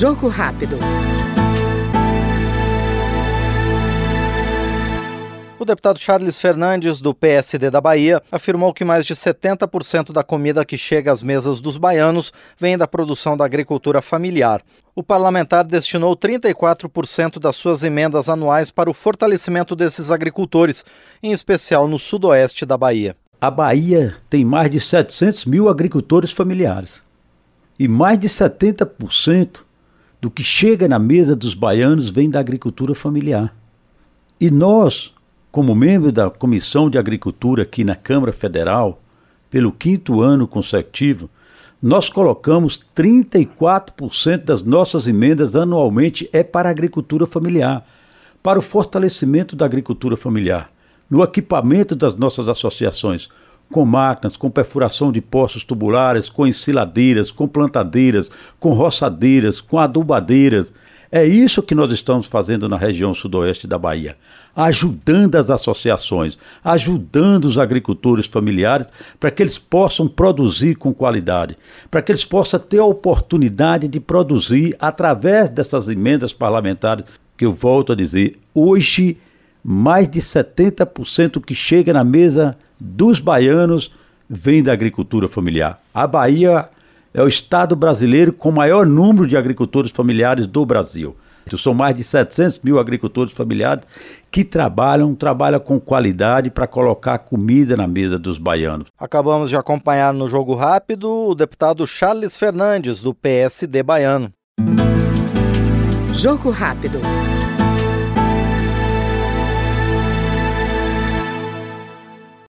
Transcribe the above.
Jogo rápido. O deputado Charles Fernandes, do PSD da Bahia, afirmou que mais de 70% da comida que chega às mesas dos baianos vem da produção da agricultura familiar. O parlamentar destinou 34% das suas emendas anuais para o fortalecimento desses agricultores, em especial no sudoeste da Bahia. A Bahia tem mais de 700 mil agricultores familiares. E mais de 70% do que chega na mesa dos baianos vem da agricultura familiar. E nós, como membro da Comissão de Agricultura aqui na Câmara Federal, pelo quinto ano consecutivo, nós colocamos 34% das nossas emendas anualmente é para a agricultura familiar, para o fortalecimento da agricultura familiar, no equipamento das nossas associações, com máquinas, com perfuração de poços tubulares, com ensiladeiras, com plantadeiras, com roçadeiras, com adubadeiras. É isso que nós estamos fazendo na região sudoeste da Bahia ajudando as associações, ajudando os agricultores familiares para que eles possam produzir com qualidade, para que eles possam ter a oportunidade de produzir através dessas emendas parlamentares, que eu volto a dizer, hoje mais de 70% que chega na mesa dos baianos vem da agricultura familiar. A Bahia é o estado brasileiro com o maior número de agricultores familiares do Brasil. São mais de 700 mil agricultores familiares que trabalham, trabalham com qualidade para colocar comida na mesa dos baianos. Acabamos de acompanhar no Jogo Rápido o deputado Charles Fernandes, do PSD baiano. Jogo Rápido.